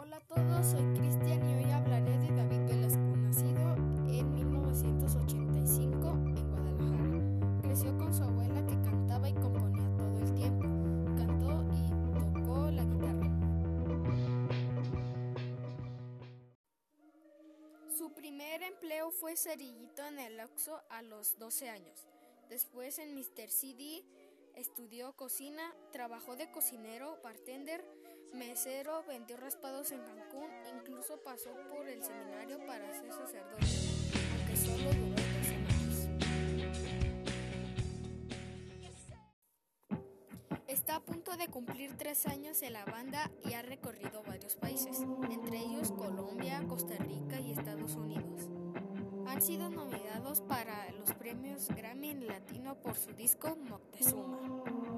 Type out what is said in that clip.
Hola a todos, soy Cristian y hoy hablaré de David Velasco, nacido en 1985 en Guadalajara. Creció con su abuela que cantaba y componía todo el tiempo. Cantó y tocó la guitarra. Su primer empleo fue cerillito en el Oxxo a los 12 años. Después en Mr. CD estudió cocina, trabajó de cocinero, bartender, mesero, vendió raspados en Cancún, incluso pasó por el seminario para ser sacerdote, aunque solo duró dos semanas. Está a punto de cumplir tres años en la banda y ha recorrido varios países, entre ellos Colombia, Costa Rica y Estados Unidos. Han sido nominados para los premios Grammy Latino por su disco Moctezuma.